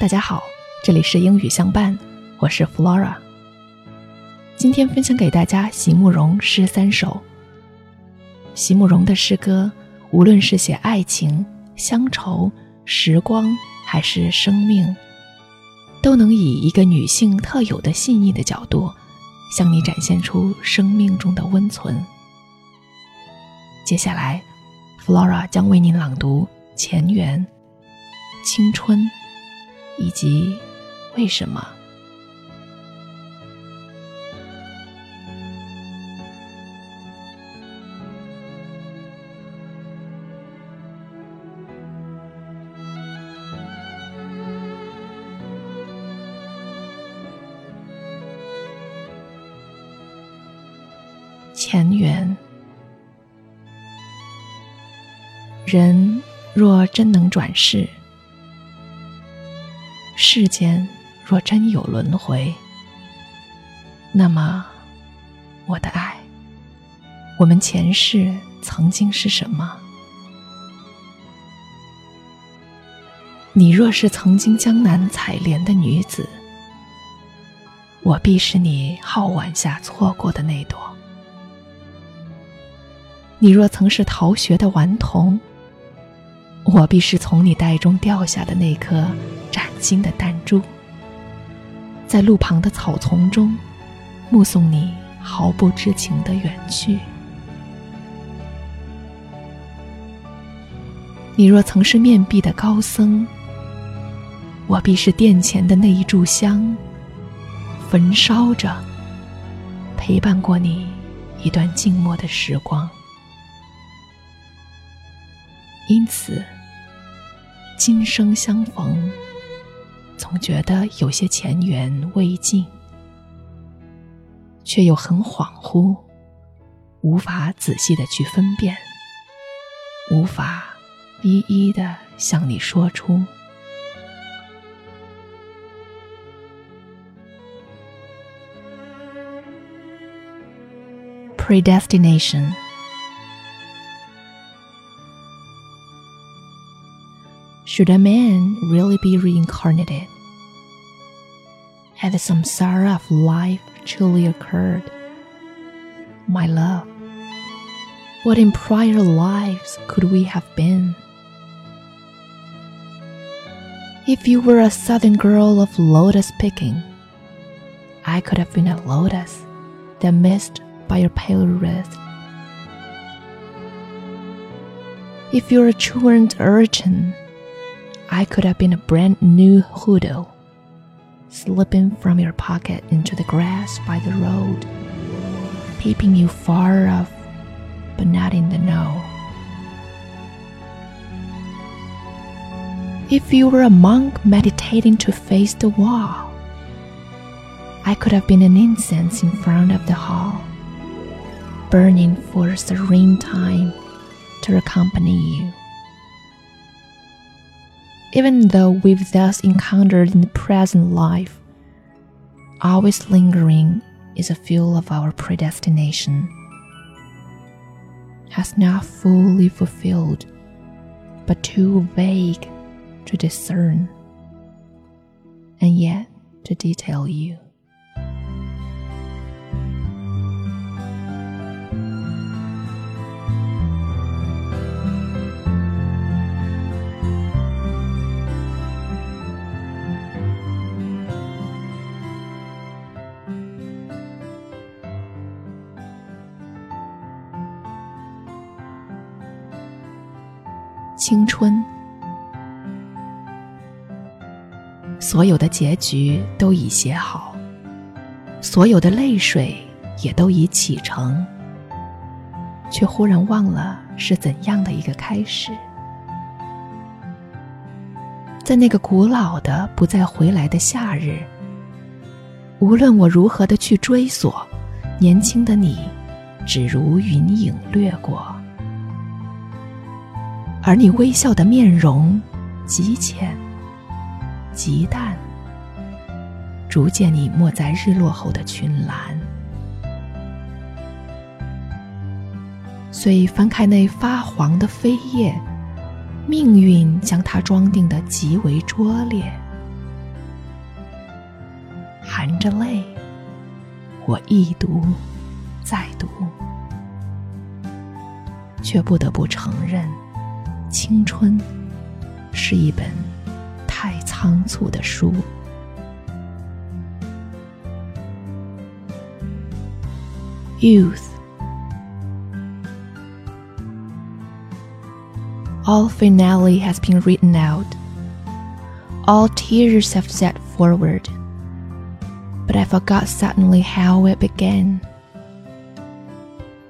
大家好，这里是英语相伴，我是 Flora。今天分享给大家席慕容诗三首。席慕容的诗歌，无论是写爱情、乡愁、时光，还是生命，都能以一个女性特有的细腻的角度，向你展现出生命中的温存。接下来，Flora 将为您朗读《前缘》《青春》。以及为什么？前缘，人若真能转世。世间若真有轮回，那么，我的爱，我们前世曾经是什么？你若是曾经江南采莲的女子，我必是你皓腕下错过的那朵；你若曾是逃学的顽童，我必是从你袋中掉下的那颗。崭新的弹珠，在路旁的草丛中，目送你毫不知情的远去。你若曾是面壁的高僧，我必是殿前的那一炷香，焚烧着，陪伴过你一段静默的时光。因此，今生相逢。总觉得有些前缘未尽，却又很恍惚，无法仔细的去分辨，无法一一的向你说出。Predestination. Should a man really be reincarnated? Had the samsara of life truly occurred? My love, what in prior lives could we have been? If you were a southern girl of lotus picking, I could have been a lotus that missed by your pale wrist. If you're a truant urchin, I could have been a brand new hoodoo, slipping from your pocket into the grass by the road, peeping you far off, but not in the know. If you were a monk meditating to face the wall, I could have been an incense in front of the hall, burning for serene time to accompany you even though we've thus encountered in the present life, always lingering is a feel of our predestination, has not fully fulfilled, but too vague to discern, and yet to detail you. 青春，所有的结局都已写好，所有的泪水也都已启程，却忽然忘了是怎样的一个开始。在那个古老的不再回来的夏日，无论我如何的去追索，年轻的你，只如云影掠过。而你微笑的面容，极浅，极淡，逐渐隐没在日落后的群岚。遂翻开那发黄的扉页，命运将它装订的极为拙劣，含着泪，我一读再读，却不得不承认，青春是一本太仓促的书。Youth. All finale has been written out. All tears have set forward. But I forgot suddenly how it began.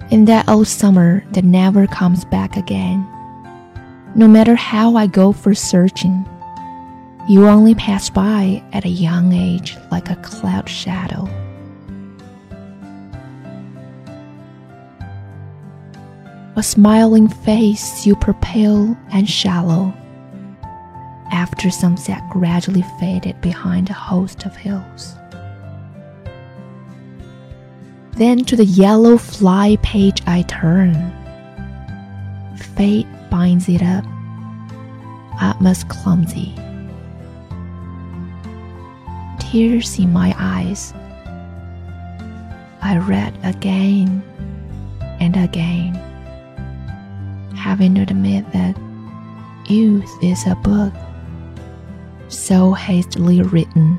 In that old summer that never comes back again. no matter how I go for searching, you only pass by at a young age like a cloud shadow. a smiling face super pale and shallow. After sunset gradually faded behind a host of hills. Then to the yellow fly page I turn. Fate binds it up, Atmos clumsy. Tears in my eyes. I read again and again having to admit that youth is a book so hastily written.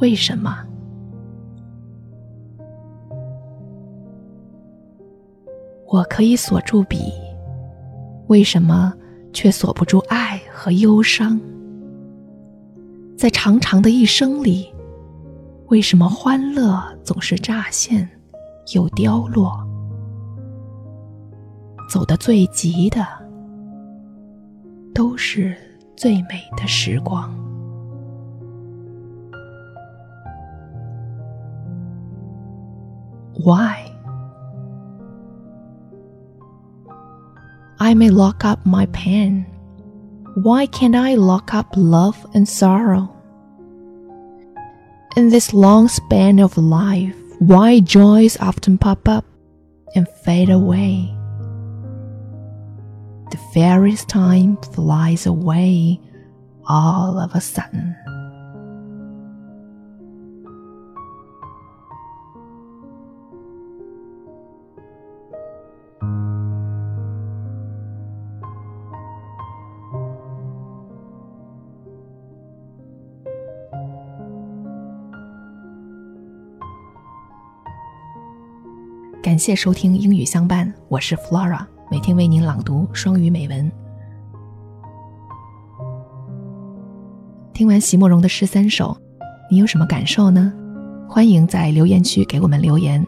为什么？我可以锁住笔，为什么却锁不住爱和忧伤？在长长的一生里，为什么欢乐总是乍现又凋落？走得最急的，都是最美的时光。Why？I may lock up my pen. Why can't I lock up love and sorrow? In this long span of life, why joys often pop up and fade away? The fairest time flies away all of a sudden. 感谢收听英语相伴，我是 Flora，每天为您朗读双语美文。听完席慕容的诗三首，你有什么感受呢？欢迎在留言区给我们留言。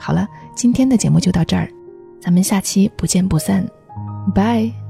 好了，今天的节目就到这儿，咱们下期不见不散，拜。